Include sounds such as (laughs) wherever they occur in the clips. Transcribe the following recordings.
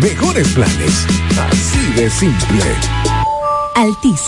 mejores planes. Así de simple. Altis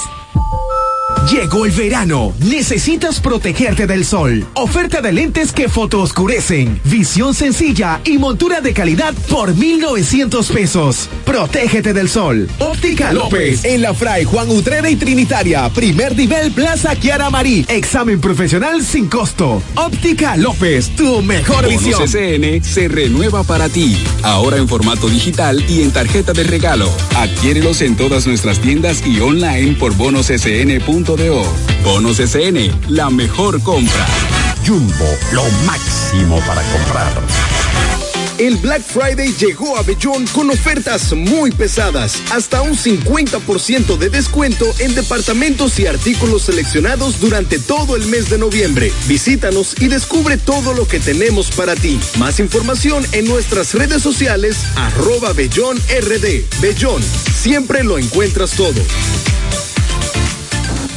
Llegó el verano. Necesitas protegerte del sol. Oferta de lentes que fotooscurecen. Visión sencilla y montura de calidad por 1,900 pesos. Protégete del sol. Óptica López. En la Fray Juan Utrera y Trinitaria. Primer nivel Plaza Kiara Marí. Examen profesional sin costo. Óptica López. Tu mejor visión. CCN se renueva para ti. Ahora en formato digital y en tarjeta de regalo. Adquiérelos en todas nuestras tiendas y online por bonoscn.com Bonos SN, la mejor compra. Jumbo, lo máximo para comprar. El Black Friday llegó a Bellón con ofertas muy pesadas, hasta un 50% de descuento en departamentos y artículos seleccionados durante todo el mes de noviembre. Visítanos y descubre todo lo que tenemos para ti. Más información en nuestras redes sociales, arroba Bellón RD. Bellón, siempre lo encuentras todo.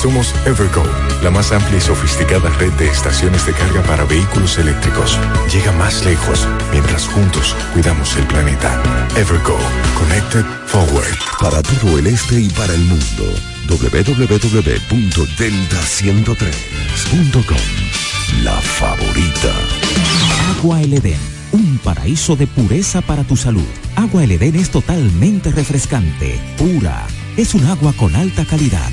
Somos Evergo, la más amplia y sofisticada red de estaciones de carga para vehículos eléctricos. Llega más lejos mientras juntos cuidamos el planeta. Evergo, Connected Forward. Para todo el este y para el mundo, www.delta103.com. La favorita. Agua El Edén, un paraíso de pureza para tu salud. Agua El Edén es totalmente refrescante, pura. Es un agua con alta calidad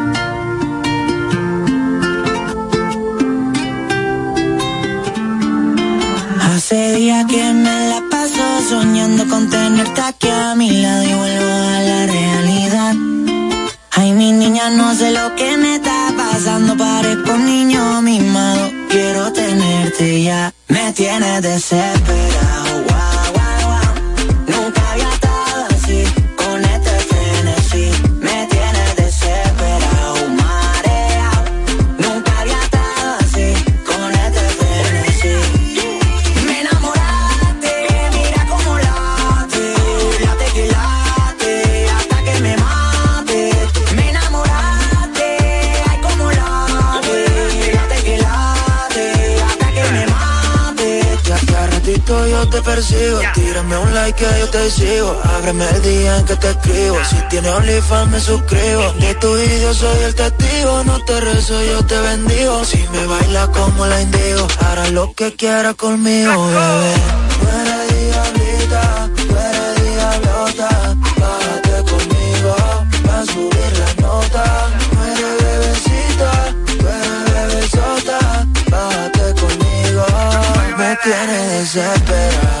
Hace día que me la paso soñando con tenerte aquí a mi lado y vuelvo a la realidad. Ay, mi niña, no sé lo que me está pasando, parezco un niño mimado. Quiero tenerte ya, me tienes desesperado. Te persigo. Tírame un like que yo te sigo. Ábreme el día en que te escribo. Si tienes OnlyFans me suscribo. De tu video soy el testigo. No te rezo, yo te bendigo. Si me baila como la indigo, hará lo que quiera conmigo, bebé. Me tienes desesperado.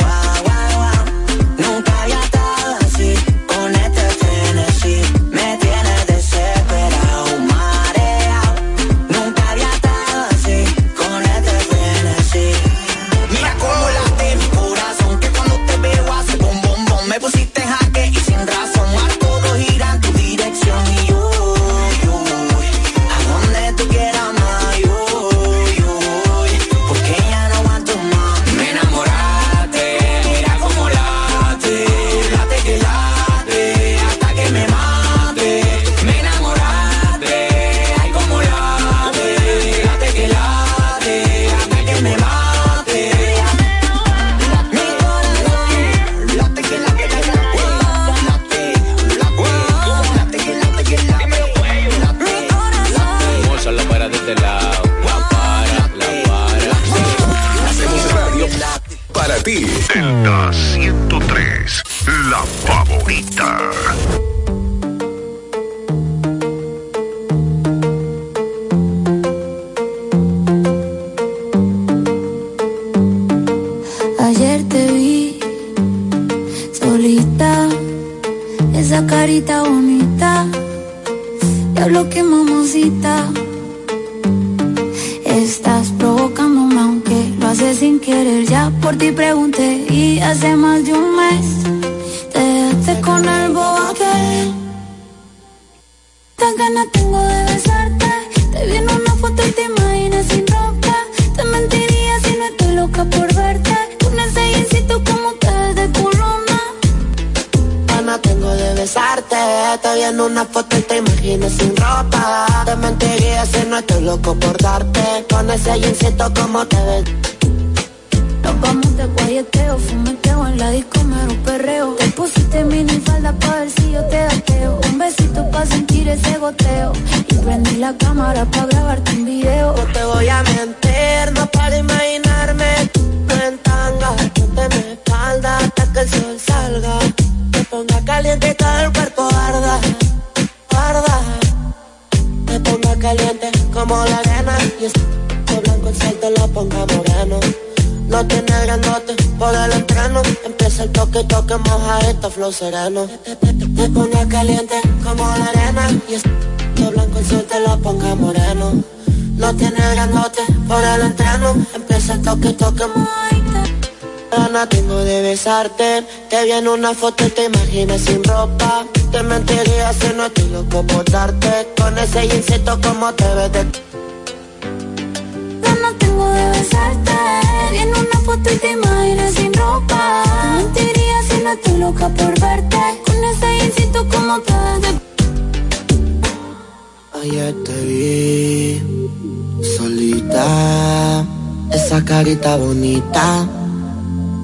carita bonita, diablo que mamacita. Estás provocándome aunque lo haces sin querer, ya por ti pregunté y hace más de un mes te dejaste con el bobo aquel. Tan ganas tengo de Te vi en una foto y te imaginas sin ropa. Te mentiría si no estoy loco por darte. Con ese jeansito como te ves. Nos vamos de guayeteo, fumeteo en la disco, mero perreo. Te pusiste mini falda pa' ver si yo te gateo. Un besito pa' sentir ese goteo. Y prendí la cámara pa' grabarte un video. No te voy a mentir, no para imaginarme. tú en tanga, ponte en espalda hasta que el sol salga. Ponga caliente todo el cuerpo arda, arda. Te ponga caliente como la arena. Y es blanco el sol te lo ponga moreno. No tiene grandote por el entreno. Empieza el toque, toque, moja esto, flow sereno. Te, ponga caliente como la arena. Y es blanco el sol te lo ponga moreno. No tiene grandote por el entreno. Empieza el toque, toque, moja Gana tengo de besarte Te vi en una foto y te imaginas sin ropa Te mentiría si no estoy loco por darte Con ese jeansito como te ves de tengo de besarte. Vi en una foto y te imaginas sin ropa. Te mentiría si no estoy loca por verte. Con ese jeansito como te ves de Ayer te vi solita, esa carita bonita,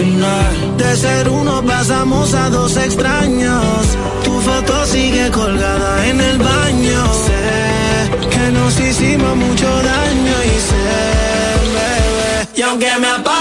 De ser uno pasamos a dos extraños. Tu foto sigue colgada en el baño. Sé que nos hicimos mucho daño y sé, bebé. Y aunque me apague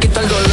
quita el dolor.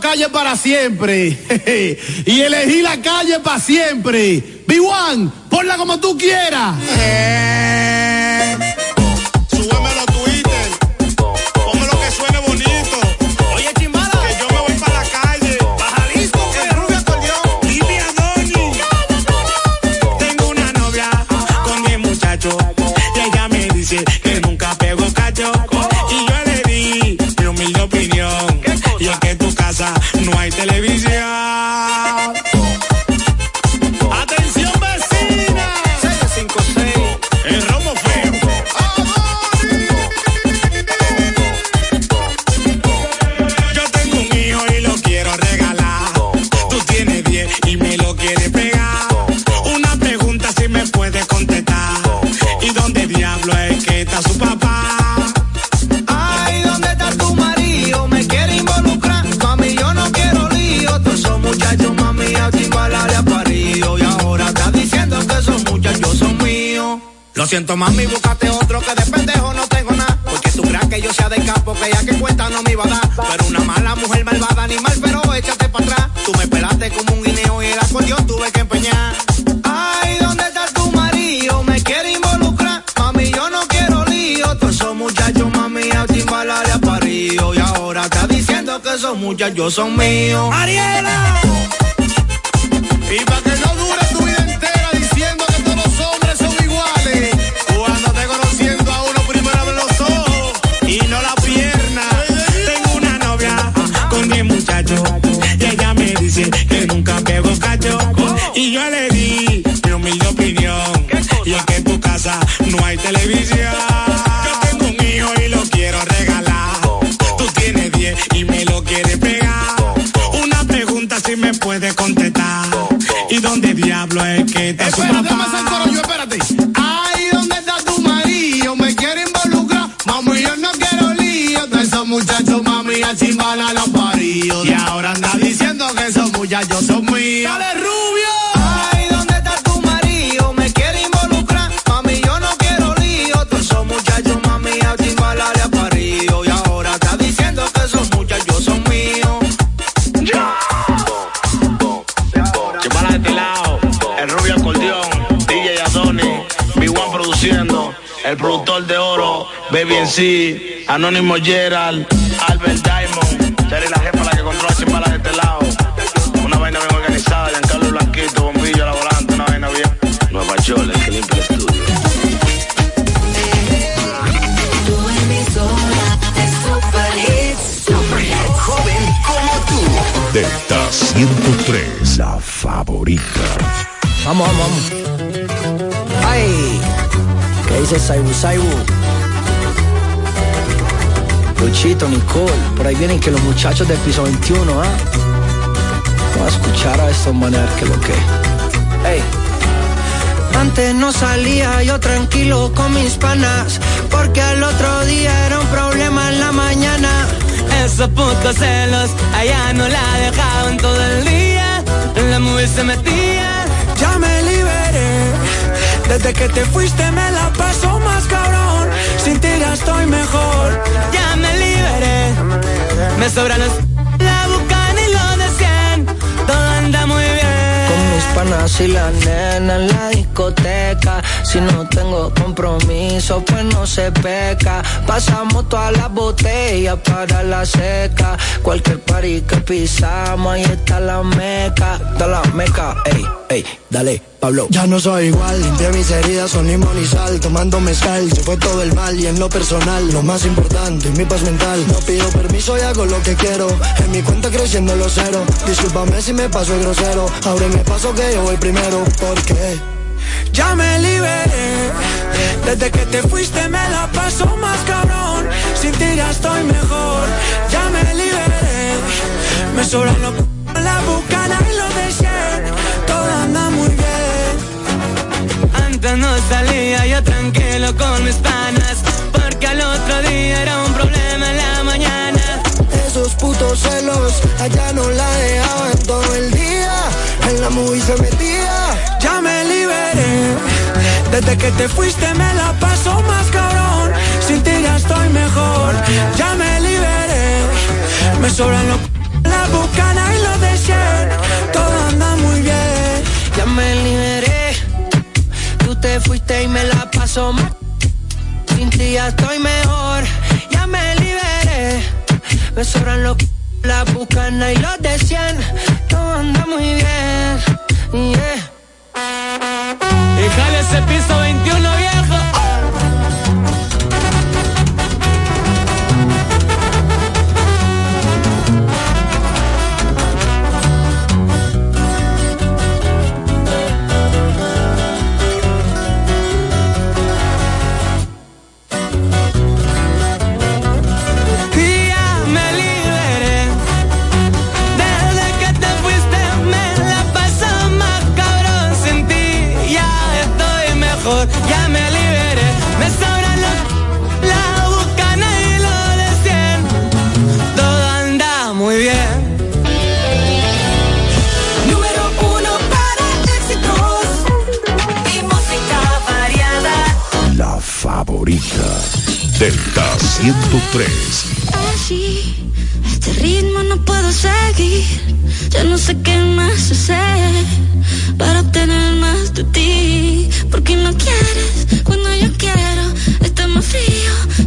Calle para siempre. (laughs) y elegí la calle para siempre. B1, ponla como tú quieras. Eh. siento mami, búscate otro que de pendejo no tengo nada. Porque tú creas que yo sea de capo, que ya que cuenta no me iba a dar. Pero una mala mujer malvada, animal, pero échate para atrás. Tú me pelaste como un guineo y el acordeón tuve que empeñar. Ay, ¿dónde está tu marido? Me quiere involucrar. Mami, yo no quiero lío. Todos esos muchachos, mami, a timbalar a parido. Y ahora está diciendo que esos muchachos son míos. Ariela. televisión. Yo tengo un hijo y lo quiero regalar. Tú tienes 10 y me lo quieres pegar. Una pregunta si me puedes contestar. ¿Y dónde diablo es que está Espera, su papá? El productor de oro, Baby en sí, Anónimo Gerald, Albert Diamond, Cherry la jefa la que controla chimbalas de este lado. Una vaina bien organizada, Giancarlo Blanquito, bombillo a la volante, una vaina bien. Nueva York, el que limpia el estudio. Tu emisora es Super Hits. Joven como tú. Delta 103, la favorita. Vamos, vamos, vamos. ¿Qué dice Saibu Saibu? Luchito, Nicole, por ahí vienen que los muchachos del piso 21, ¿ah? Vamos a escuchar a estos maneras que lo que. ¡Ey! Antes no salía yo tranquilo con mis panas, porque al otro día era un problema en la mañana. Esos putos celos, allá no la dejaban todo el día. En la movie se metía. Ya me liberé, desde que te fuiste me la paso más cabrón. Sin ti ya estoy mejor. Ya me liberé. Me sobran los. La bucana y lo de 100. Todo anda muy bien. Con mis panas y la nena en la discoteca. Si no tengo compromiso, pues no se peca. Pasamos todas las botellas para la seca. Cualquier party que pisamos, ahí está la meca. Da la meca, ey, ey, dale, Pablo. Ya no soy igual, limpié mis heridas con limón y sal, tomando mezcal, se fue todo el mal y en lo personal, lo más importante, mi paz mental. No pido permiso y hago lo que quiero, en mi cuenta creciendo los cero. Discúlpame si me paso el grosero, ahora me paso que yo voy primero, porque Ya me liberé, desde que te fuiste me la paso más cabrón. Sin ti ya estoy mejor, ya me liberé. Me sobran los c- la bucana y los de Antes no salía yo tranquilo con mis panas. Porque al otro día era un problema en la mañana. esos putos celos allá no la dejaban todo el día, en la movie se metía. Ya me liberé, desde que te fuiste me la paso más cabrón. Sin ti ya estoy mejor, ya me liberé. Me sobran los la bucana y los de 100. Todo anda muy bien. Ya me liberé, te fuiste y me la paso más. Sin ti ya estoy mejor, ya me liberé. Me sobran los la bucana y los de 100. Todo anda muy bien. Yeah. Y jale ese piso 21 viejo. Delta 103. Así, este ritmo no puedo seguir. Ya no sé qué más hacer para obtener más de ti. Porque no quieres cuando yo quiero. Está más frío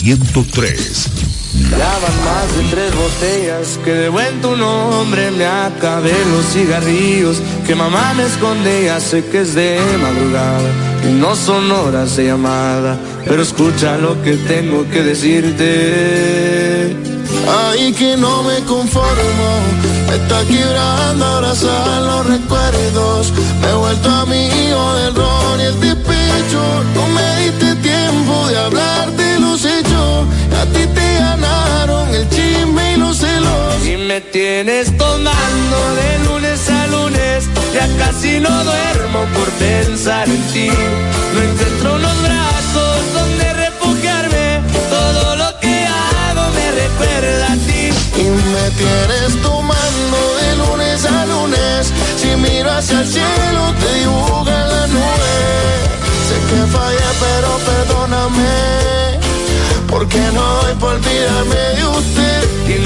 103. Ya van más de tres botellas que de buen tu nombre me acabé los cigarrillos que mamá me esconde ya sé que es de madrugada y no son horas de llamada pero escucha lo que tengo que decirte Ay, que no me conformo. Me está quebrando abrazar los recuerdos. Me he vuelto amigo del ron y el despecho. No me diste tiempo de hablar chisme y los celos. y me tienes tomando de lunes a lunes ya casi no duermo por pensar en ti no encuentro los brazos donde refugiarme todo lo que hago me recuerda a ti Y me tienes tomando de lunes a lunes. Si miro hacia el cielo, te dibuja la nube. Sé que fallé, pero perdóname. Porque no doy por olvidarme de usted.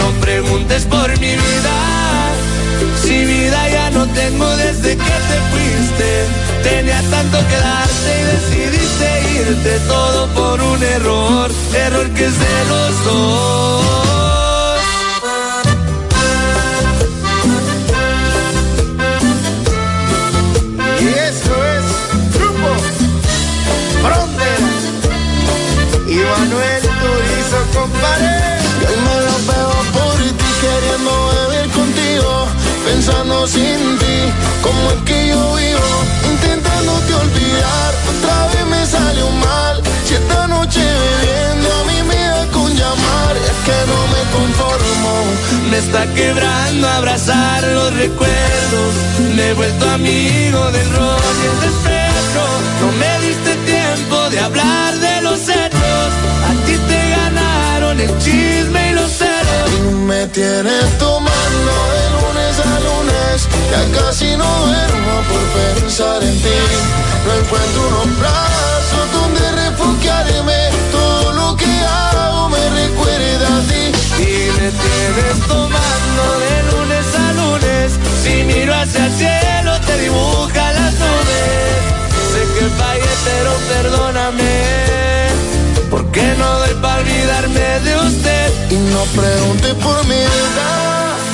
No preguntes por mi vida. Si vida ya no tengo desde que te fuiste. Tenía tanto que darte y decidiste irte. Todo por un error error que es de los dos pensando sin ti, como es que yo vivo, intentándote olvidar. Otra vez me salió mal, si esta noche bebiendo a mí me da con llamar, es que no me conformo. Me está quebrando abrazar los recuerdos. Me he vuelto amigo del ron y el despecho. No me diste tiempo de hablar de los hechos. A ti te ganaron el chisme y los celos. Me tienes tomando ya casi no duermo por pensar en ti. No encuentro unos brazos donde refugiarme, todo lo que hago me recuerda a ti. Y me tienes tomando de lunes a lunes. Si miro hacia el cielo, te dibuja las nubes. Sé que fallé, pero perdóname. Porque no doy para olvidarme de usted. Y no preguntes por mi edad.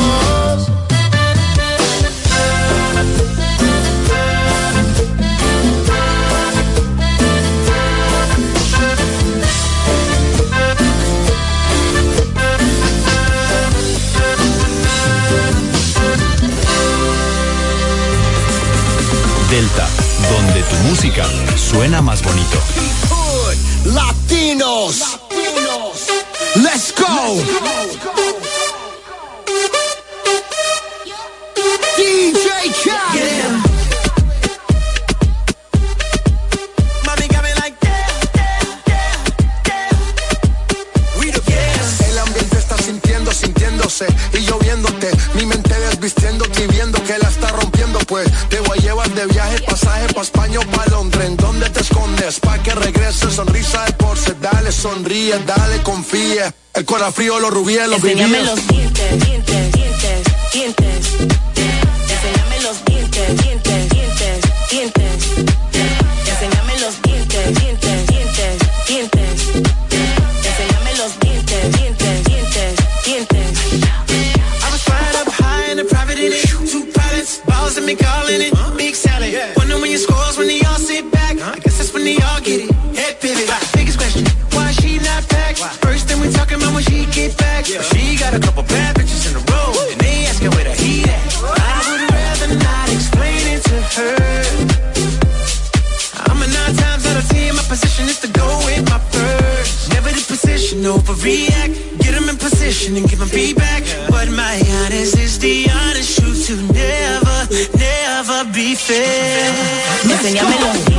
Delta, donde tu música suena más bonito. Latinos. Let's go. DJ Khaled. sonríe, dale, confía. El corazón frío, los rubíes, los Enséñame ser. Enséñamelo.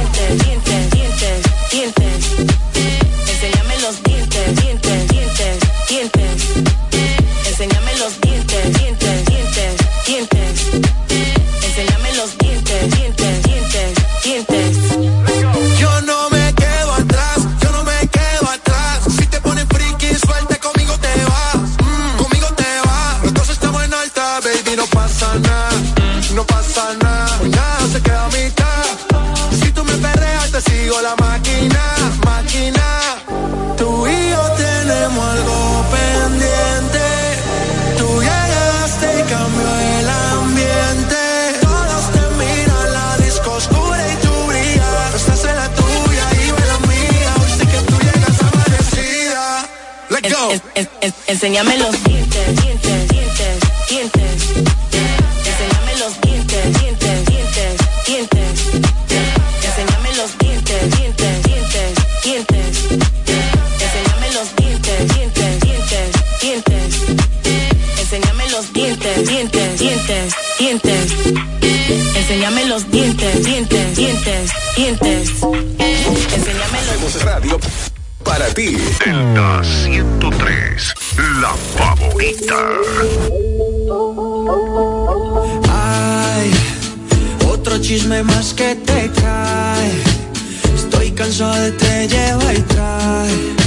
dientes, dientes. Enséñamelo. Radio para ti. Delta 103, la favorita. Ay, otro chisme más que te cae. Estoy cansado de te lleva y trae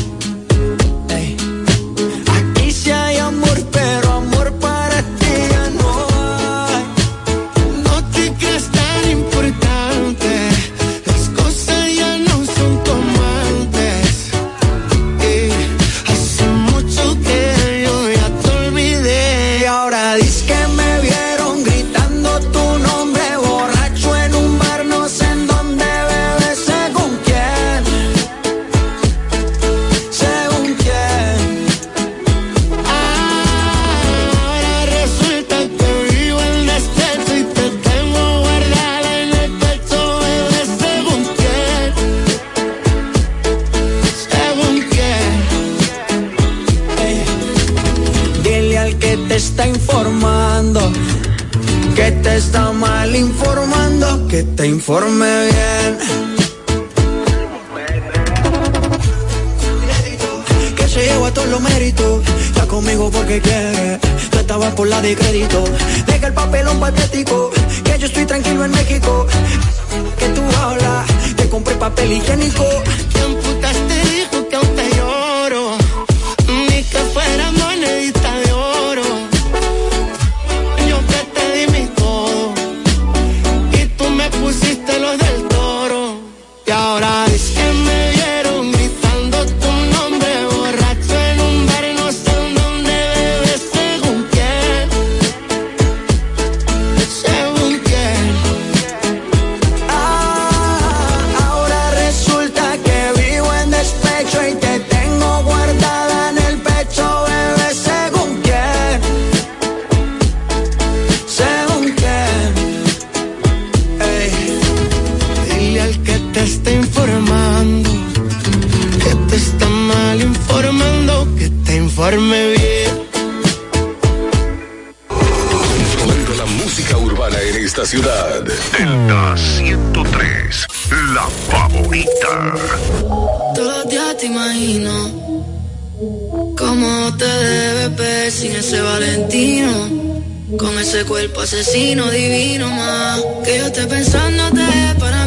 que te informe bien. Que se lleva todos los méritos, está conmigo porque quiere. Tú estabas por la de crédito, deja el papelón patético, que yo estoy tranquilo en México. Que tú hablas, te compré papel higiénico. Te amputaste cuerpo asesino divino más. Que yo esté pensándote para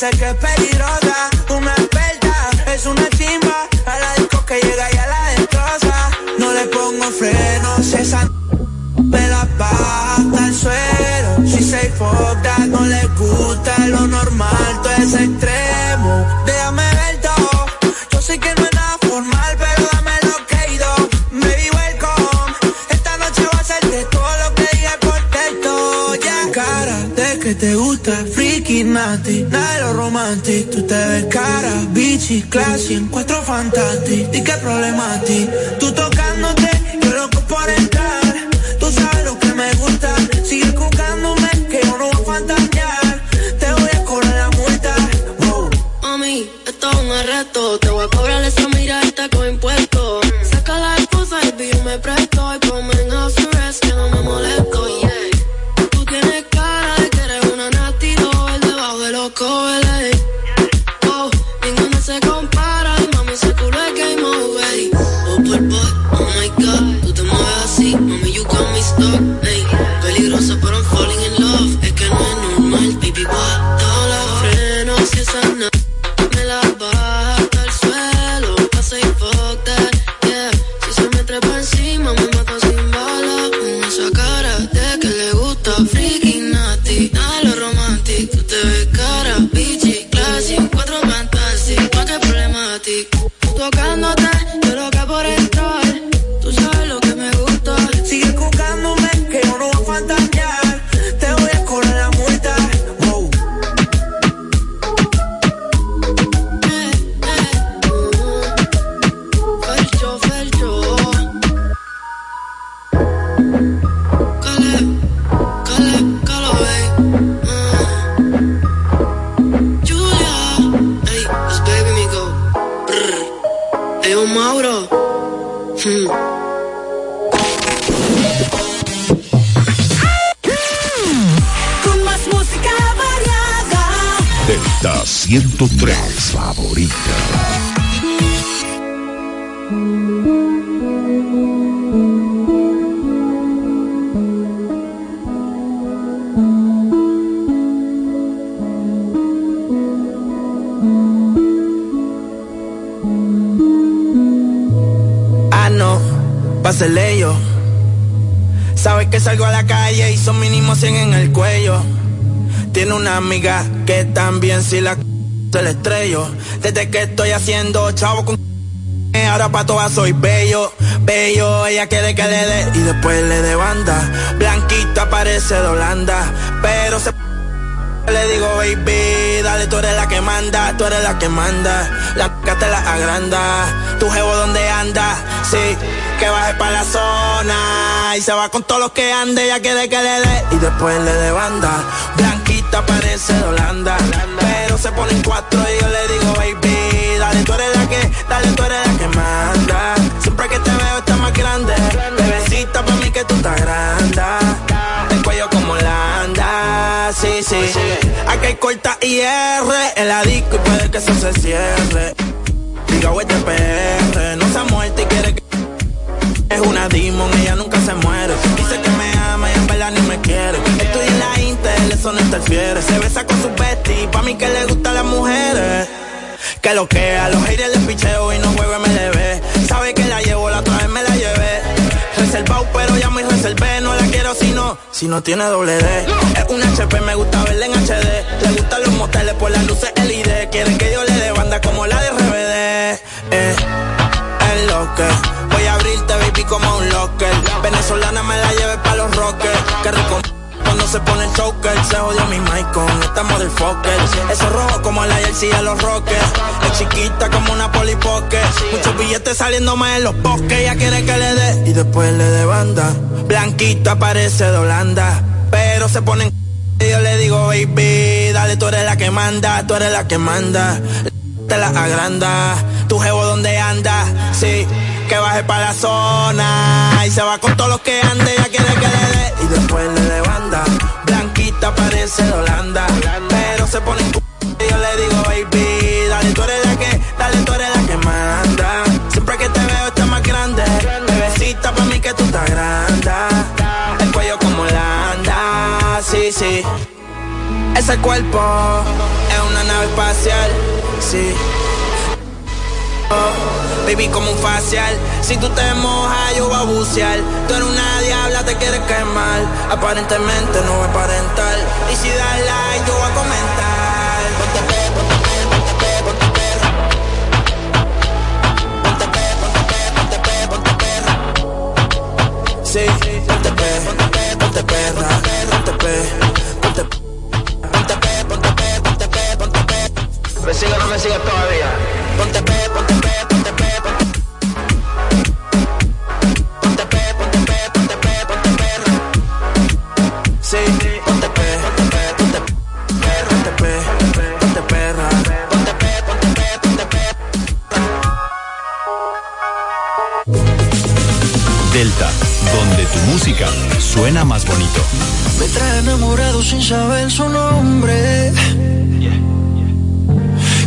dice que de lo romantic. Tú te ves cara, bichi, classy, en cuatro fantastic. ¿Y qué problema el cuello. Tiene una amiga que también si la se le estrello. Desde que estoy haciendo chavo con ahora pa' todas soy bello, bello. Ella quiere que le dé y después le dé banda. Blanquita parece de Holanda, pero se le digo, baby, dale, tú eres la que manda, tú eres la que manda. La c te la agranda. Tu jevo donde anda, sí, que baje pa' la zona. Y se va con todos los que ande, ella quiere que le dé. Y después le dé banda. Blanquita parece de Holanda. Pero se pone en cuatro y yo le digo, baby, dale, tú eres la que, dale, tú eres la que manda. Siempre que te veo estás más grande. Bebecita, pa' mí que tú estás grande. El cuello como Landa, sí, sí. Aquí hay corta IR en la disco y puede que eso se cierre. Diga, este PR, no se ha muerto y quiere que. Es una demon, ella nunca se muere. Dice que me ama y en verdad ni me quiere. Estoy en la Intel, eso no interfiere. Se besa con sus besties, pa' mí que le gustan las mujeres. Que lo que a los haters les picheo y no juego MLB. Sabe que la llevo, la otra vez me la llevé. Reservado, pero ya me reservé. No la quiero si no, si no tiene doble D. Es un HP, me gusta verla en HD. Le gustan los moteles por las luces LED. Quieren que yo le dé banda como la de RBD. Eh, voy a abrirte, baby, como un locker. Venezolana me la lleve pa' los rockers. Que rico. Cuando se pone el choker, se jodió mi mic con esta motherfucker. Eso rojo como la jersey de los rockers. Es chiquita como una polipoque. Muchos billetes saliendo más en los bosques. Ella quiere que le dé y después le dé banda. Blanquita parece de Holanda. Pero se pone en y yo le digo, baby, dale, tú eres la que manda, tú eres la que manda. Te la agranda, tu jevo donde anda, sí, que baje para la zona. Y se va con todos los que ande, ya quiere que le dé. Y después le dé banda, blanquita parece de Holanda. Pero se pone en y yo le digo, baby, dale, tú eres la que, dale, tú eres la que manda. Siempre que te veo estás más grande, bebecita pa' mí que tú estás grande. El cuello Sí, sí. Ese cuerpo una nave espacial. Sí. Oh, baby, como un facial. Si tú te mojas, yo voy a bucear. Tú eres una diabla, te quieres quemar. Aparentemente no es parental. Y si das like, yo voy a comentar. Ponte pe, ponte pe, ponte pe, ponte perra. Ponte pe, ponte pe, ponte pe, ponte perra. Sí, ponte pe, ponte pe, ponte perra. ¿Me sigue o no me sigue todavía? Ponte pe, ponte pe, ponte pe, ponte Ponte pe, ponte pe, ponte pe, ponte perra. Sí, ponte pe, ponte pe, ponte perra, ponte pe, ponte perra. Ponte pe, ponte pe, ponte pe. Delta, donde tu música suena más bonito. Me trae enamorado sin saber su nombre.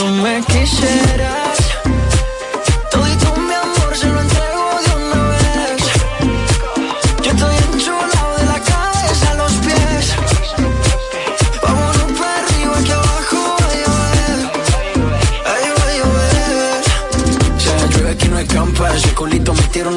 tú me quisieras.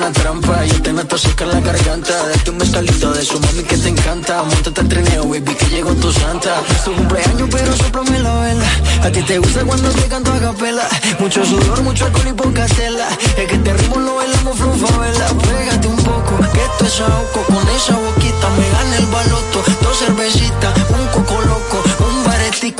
Una trampa. Yo te meto seca la garganta. Date un mezcalito de su mami que te encanta. Montate al trineo, baby, que llegó tu santa. Es tu cumpleaños, pero soplame la vela. A ti te gusta cuando te canto a capela. Mucho sudor, mucho alcohol y poca tela. Es que te ritmo lo bailamos vela. Pégate un poco, que esto es ahogo. Con esa boquita me gana el baloto. Dos cervecitas, un coco loco, un baretico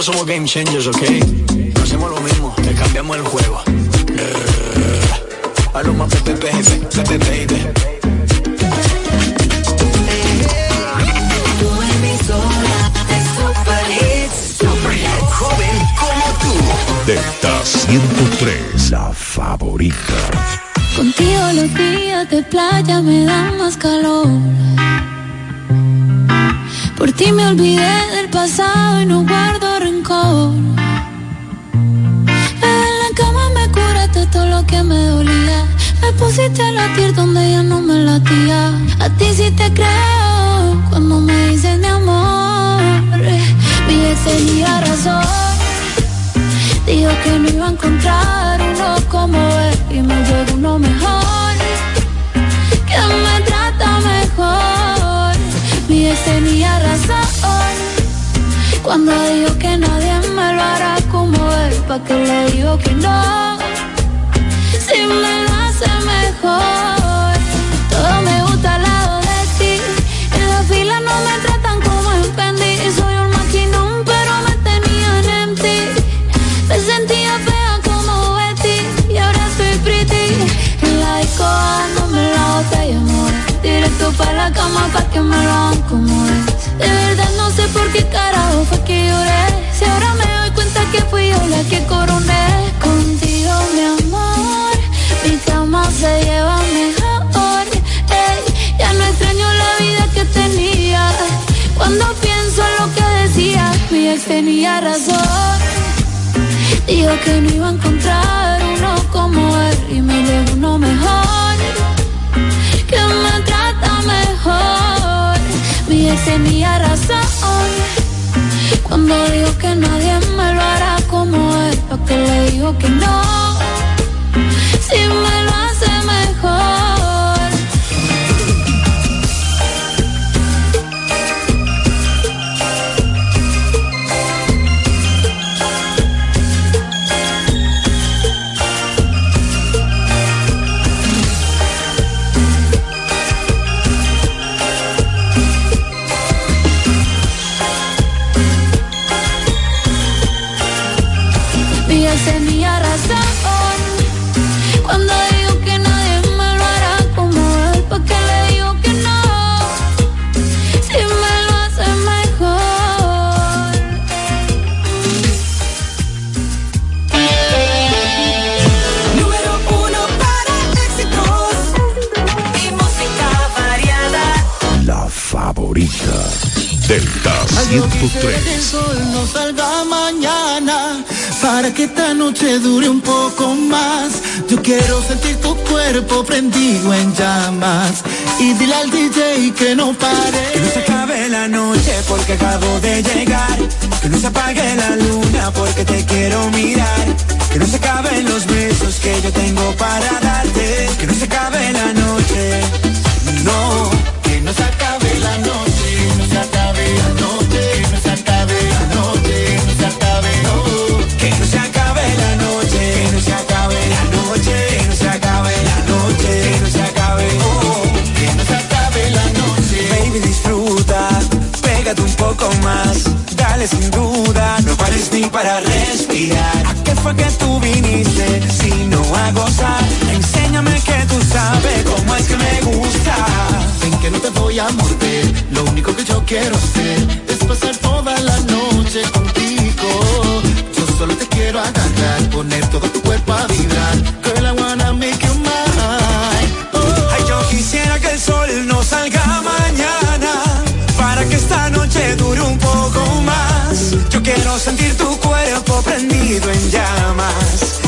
Nosotros somos game changers, ¿ok? No hacemos lo mismo, te cambiamos el juego. Pepe, baby, pepe, baby. Tu emisora de super hits. Super Joven como tú. Delta 103, la favorita. Contigo los días de playa me dan más calor. Por ti me olvidé del pasado y no guardo En la cama me curaste todo lo que me dolía. Me pusiste a latir donde ya no me latía. A ti sí te creo cuando me dices mi amor. Mi ex tenía razón. Dijo que no iba a encontrar uno como él y me llegó uno mejor, que me trata mejor. Mi ex tenía razón cuando dijo que nadie hará como él, pa' que le digo que no, si me lo hace mejor. Todo me gusta al lado de ti, en la fila no me tratan como en Fendi, soy un maquinón pero me tenían en ti. Me sentía fea como Betty y ahora soy pretty. En la disco dándome la botella, amor. Directo para la cama pa' que me lo hagan como es. De verdad no sé por qué carajo fue que lloré. Si ahora la que coroné. Contigo, mi amor, mi cama se lleva mejor. Ey, ya no extraño la vida que tenía. Cuando pienso en lo que decía, mi ex tenía razón. Dijo que no iba a encontrar uno como él y me llegó uno mejor. Que me trata mejor. Mi ex tenía razón. Cuando dijo que nadie me lo hará como él, porque le digo que no. Si me lo hace mejor. Que esta noche dure un poco más. Yo quiero sentir tu cuerpo prendido en llamas y dile al DJ que no pare. Que no se acabe la noche porque acabo de llegar. Que no se apague la luna porque te quiero mirar. Que no se acaben los besos que yo tengo para darte. Que no se acabe la noche. No. Poco más, dale sin duda, no pares ni para respirar. ¿A qué fue que tú viniste si no a gozar? Enséñame que tú sabes cómo es que me gusta. Ven que no te voy a morder, lo único que yo quiero hacer es pasar toda la noche contigo. Yo solo te quiero agarrar, poner todo tu cuerpo a vibrar. Sentir tu cuerpo prendido en llamas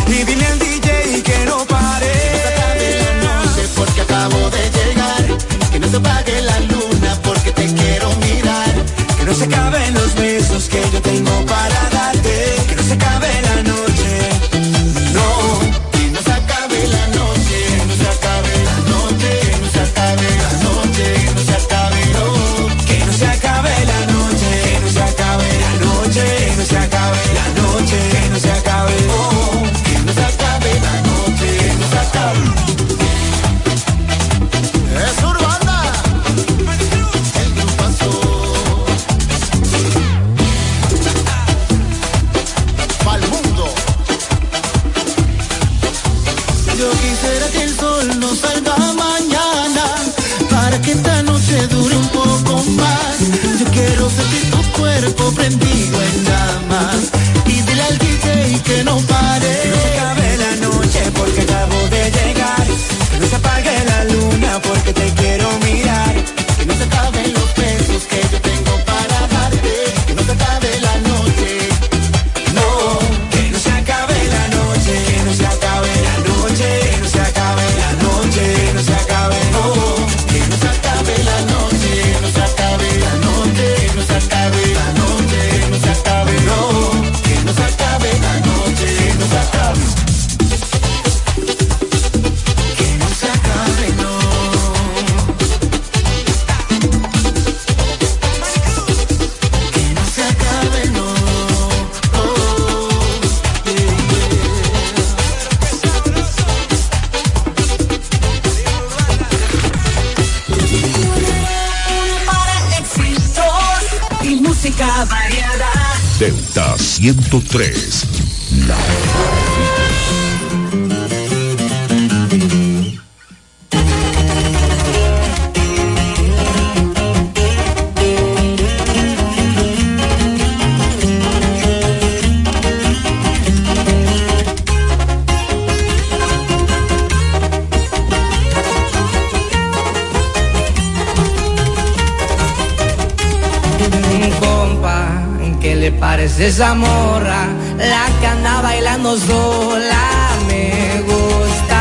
esa morra? La que anda bailando sola me gusta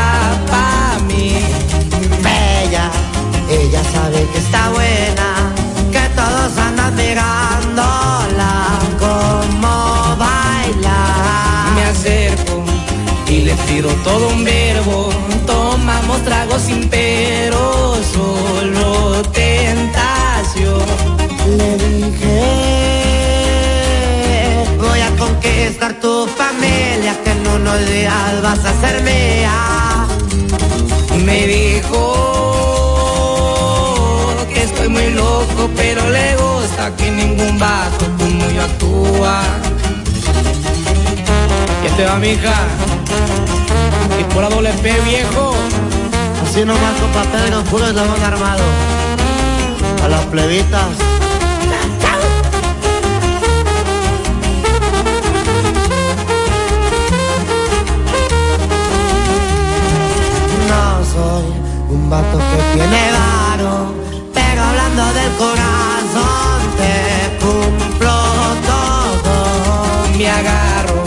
pa' mí. Bella, ella sabe que está buena, que todos andan mirándola como baila. Me acerco y le tiro todo un verbo. Tomamos tragos sin pero, unos días vas a ser mía. Me dijo que estoy muy loco, pero le gusta que ningún vato como yo actúa. ¿Quién te va, mija? Y por la doble P, viejo. Así nomás con papel y puro eslabón armado. A las plebitas. Vato que tiene varo, pero hablando del corazón te cumplo todo. Me agarro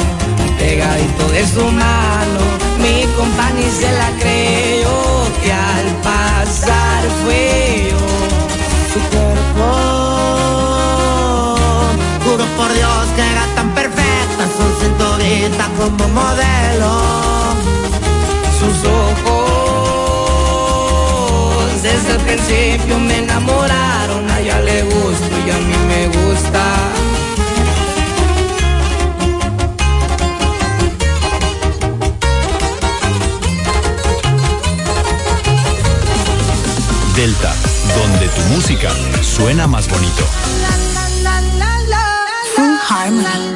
pegadito de su mano. Mi compañía se la creyó que al pasar fue yo. Su cuerpo, juro por Dios que era tan perfecta, su cinturita como modelo. Desde el principio me enamoraron. A ella le gusto y a mí me gusta. Delta, donde tu música suena más bonito. Full Harmony.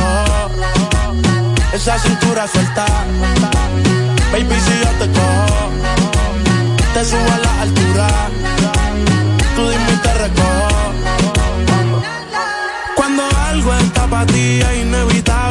Esa cintura suelta. Baby, si yo te cojo, te subo a la altura. Tú dime y te recojo. Cuando algo está para ti es inevitable,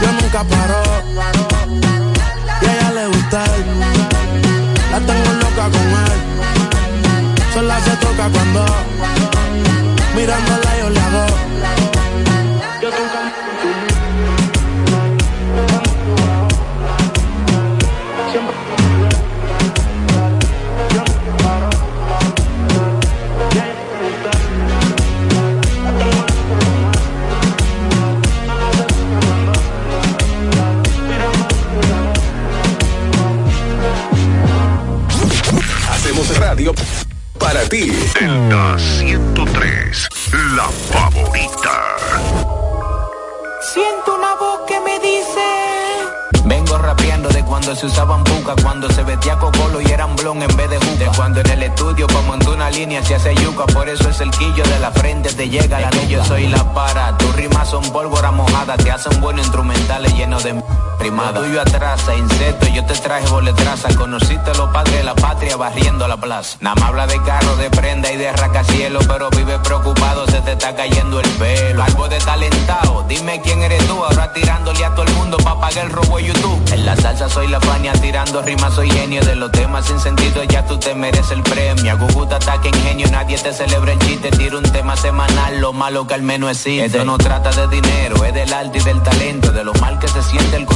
Yo nunca paro. Y a ella le gusta. La tengo loca con él. Sola se toca cuando mirándola yo le hago. Para ti. Delta 103, la favorita. Siento una voz que me dice. Vengo rapeando de cuando se usaban buca, cuando se vestía cocolo y eran blon en vez de juca. De cuando en el estudio pa' montar una línea se hace yuca, por eso es el quillo de la frente te llega la ley, yo soy la para. Tus rimas son pólvora mojada, te hacen buenos instrumentales llenos de rimada. Lo tuyo atrasa, insecto, yo te traje boletraza, conociste los padres de la patria barriendo la plaza. Nada más habla de carro, de prenda y de rascacielos, pero vive preocupado, se te está cayendo el pelo. Algo de talentado, dime quién eres tú, ahora tirándole a todo el mundo pa' pagar el robo de YouTube. En la salsa soy la fania, tirando rimas soy genio de los temas sin sentido, ya tú te mereces el premio. A Guguta ataque ingenio, nadie te celebra el chiste, tiro un tema semanal, lo malo que al menos existe. Esto no trata de dinero, es del arte y del talento, de lo mal que se siente el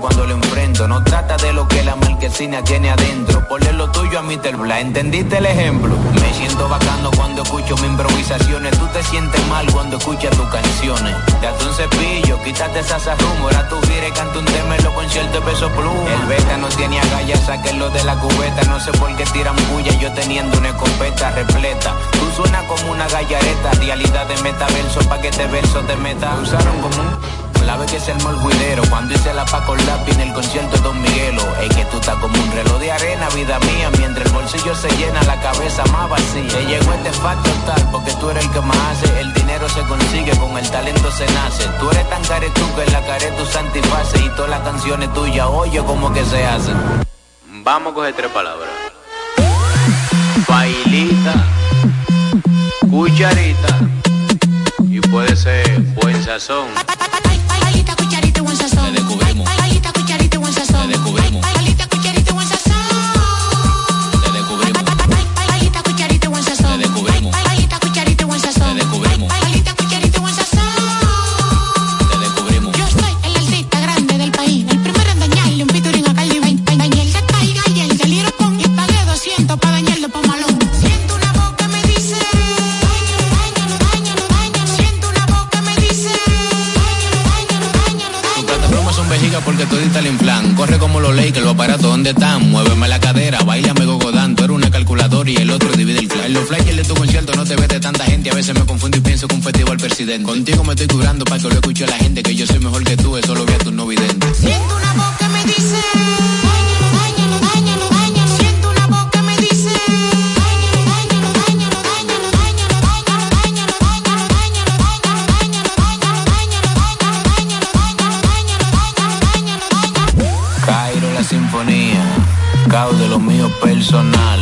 cuando lo enfrento. No trata de lo que la marquesina tiene adentro, ponle lo tuyo a Mr. Bla, ¿entendiste el ejemplo? Me siento bacano cuando escucho mis improvisaciones, tú te sientes mal cuando escuchas tus canciones. Date un cepillo, quítate esas arrumo, ahora tú gires, canta un tema en los peso pluma. El beta no tiene agallas, sáquenlo de la cubeta, no sé por qué tiran bulla, yo teniendo una escopeta repleta. Tú suenas como una gallareta, realidad de metaverso, pa' que te verso te meta. Usaron como un la vez que se armó el juidero Cuando hice la pa' con lápiz en el concierto de Don Miguelo. Es que tú estás como un reloj de arena, vida mía Mientras el bolsillo se llena, la cabeza más vacía. Te llegó este facto tal porque tú eres el que más hace. El dinero se consigue, con el talento se nace. Tú eres tan caretú que la care tu santiface Y todas las canciones tuyas, oye como que se hacen. Vamos a coger tres palabras. Bailita Cucharita Y puede ser buen sazón Palita, cucharita y buen sazón. Los Lakers, los aparatos ¿dónde están? Muéveme la cadera, baila me gogodán. Tú eres una calculadora y el otro divide el clan. En los flyers de tu concierto no te ves de tanta gente. A veces me confundo y pienso que un festival presidente. Contigo me estoy curando para que lo escuche la gente. Que yo soy mejor que tú, eso lo ve a tus no videntes. Siento una voz que me dice. Personal.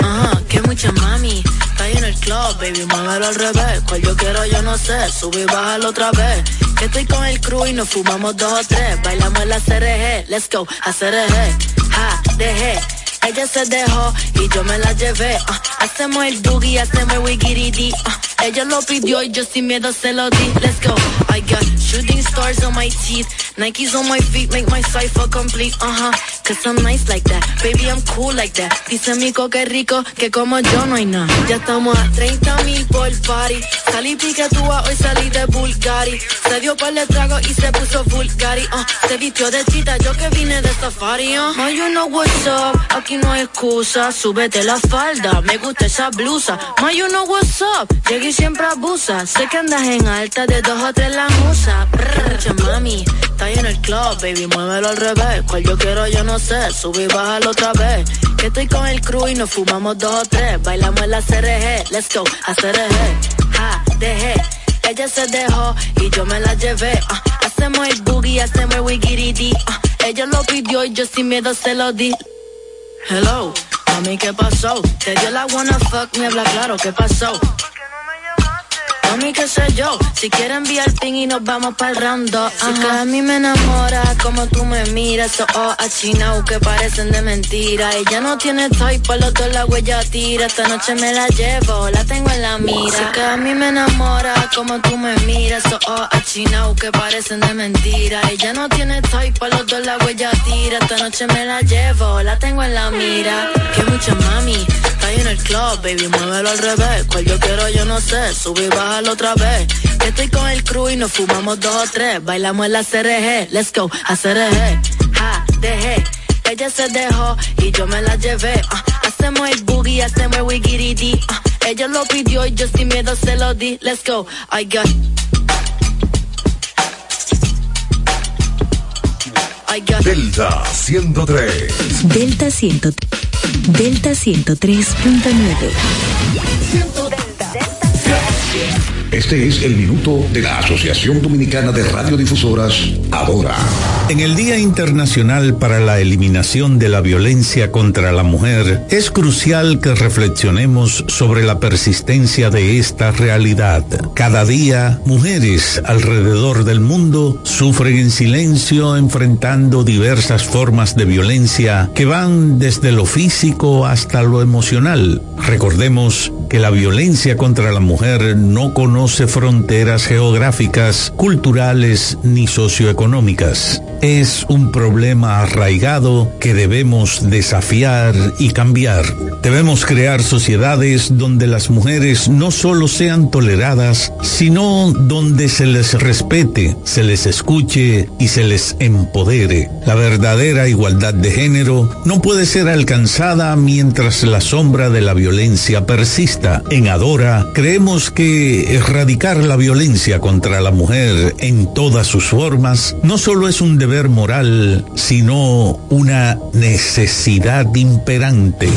Ajá, (clears throat) que mucha mami. Está en el club, baby, muévelo al revés. Cual yo quiero, yo no sé. Sube y bájalo otra vez. Que estoy con el crew y nos fumamos dos o tres. Bailamos la CRG, let's go, a CRG. Ja, dejé. Ella se dejó y yo me la llevé. ah. hacemos el boogie, hacemos el ah. ella lo pidió y yo sin miedo se lo di. Let's go. I got shooting stars on my teeth. Nikes on my feet make my cipher complete. Uh huh. Cause I'm nice like that. Baby, I'm cool like that. Dice mi que rico que como yo no hay nada. Ya estamos a 30 mil por party. Salí piquetúa, hoy salí de Bulgari. Se dio par de trago y se puso Bulgari. Uh, se vistió de chita, yo que vine de safari. Uh. You know what's up. Aquí no hay excusa. Súbete la falda. Me gusta esa blusa. Ma, you know what's up. Llegué y siempre abusa. Sé que andas en alta de dos o tres la musa. Mami. Está en el club, baby, muévelo al revés. Cual yo quiero, yo no sé. Sube y bájalo otra vez. Que estoy con el crew y nos fumamos dos o tres. Bailamos en la CRG. Let's go, a CRG. Ja, dejé. Ella se dejó y yo me la llevé. ah. hacemos el boogie, hacemos el wigiridi. ah. ella lo pidió y yo sin miedo se lo di. Hello, mami, ¿qué pasó? Te dio la wanna fuck, me habla claro, ¿qué pasó? Mami, qué sé yo, si quieres enviar ping y nos vamos round dos, Si que a mí me enamora como tú me miras, esos ojos achinados que parecen de mentira. Ella no tiene toy, por los dos la huella tira. Esta noche me la llevo, la tengo en la mira. Si que a mí me enamora como tú me miras, esos ojos achinados que parecen de mentira. Ella no tiene toy, por los dos la huella tira. Esta noche me la llevo, la tengo en la mira. Que mucha mami, ahí en el club, baby, muévelo al revés. Cual yo quiero, yo no sé, sube y bájalo otra vez. Que estoy con el crew y nos fumamos dos o tres. Bailamos en la CRG, let's go, a CRG. Ja, dejé. Ella se dejó y yo me la llevé. ah. hacemos el boogie, hacemos el wigiridi. ah. ella lo pidió y yo sin miedo se lo di. Let's go, I got. I got. Delta 103. Delta 100, Delta 103.9. Este es el minuto de la Asociación Dominicana de Radiodifusoras, Ahora. En el Día Internacional para la Eliminación de la Violencia contra la Mujer, es crucial que reflexionemos sobre la persistencia de esta realidad. Cada día, mujeres alrededor del mundo sufren en silencio enfrentando diversas formas de violencia que van desde lo físico hasta lo emocional. Recordemos que la violencia contra la mujer no conoce fronteras geográficas, culturales ni socioeconómicas. Es un problema arraigado que debemos desafiar y cambiar. Debemos crear sociedades donde las mujeres no solo sean toleradas, sino donde se les respete, se les escuche y se les empodere. La verdadera igualdad de género no puede ser alcanzada mientras la sombra de la violencia persista. En Adora creemos que erradicar la violencia contra la mujer en todas sus formas no solo es un deber moral, sino una necesidad imperante.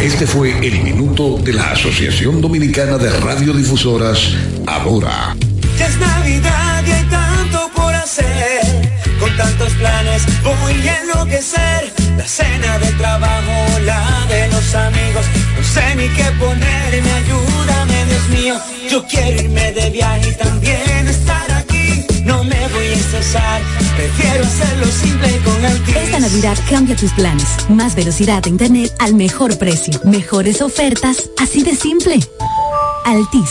Este fue el minuto de la Asociación Dominicana de Radiodifusoras, Ahora. Ya es Navidad y hay tanto por hacer. Con tantos planes voy a enloquecer. La cena de trabajo, la de los amigos. No sé ni qué ponerme, ayúdame, Dios mío. Yo quiero irme de viaje y también estar aquí. No me voy a estresar, prefiero hacerlo simple con el Esta Navidad cambia tus planes. Más velocidad de internet al mejor precio. Mejores ofertas, así de simple. Altis.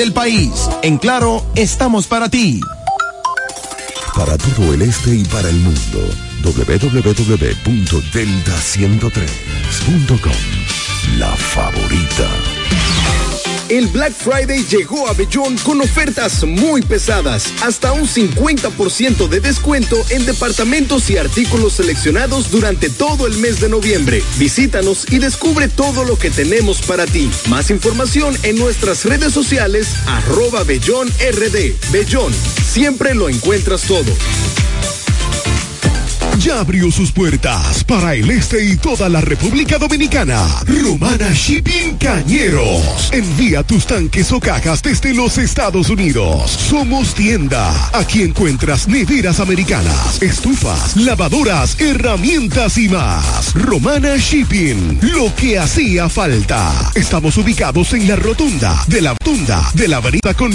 del país. En Claro, estamos para ti. Para todo el este y para el mundo, www.delta103.com. La favorita. El Black Friday llegó a Bellón con ofertas muy pesadas, hasta un 50% de descuento en departamentos y artículos seleccionados durante todo el mes de noviembre. Visítanos y descubre todo lo que tenemos para ti. Más información en nuestras redes sociales, arroba Bellón RD. Bellón, siempre lo encuentras todo. Ya abrió sus puertas para el este y toda la República Dominicana. Romana Shipping Cañeros. Envía tus tanques o cajas desde los Estados Unidos. Somos tienda. Aquí encuentras neveras americanas, estufas, lavadoras, herramientas y más. Romana Shipping. Lo que hacía falta. Estamos ubicados en la rotunda de la tunda de la avenida con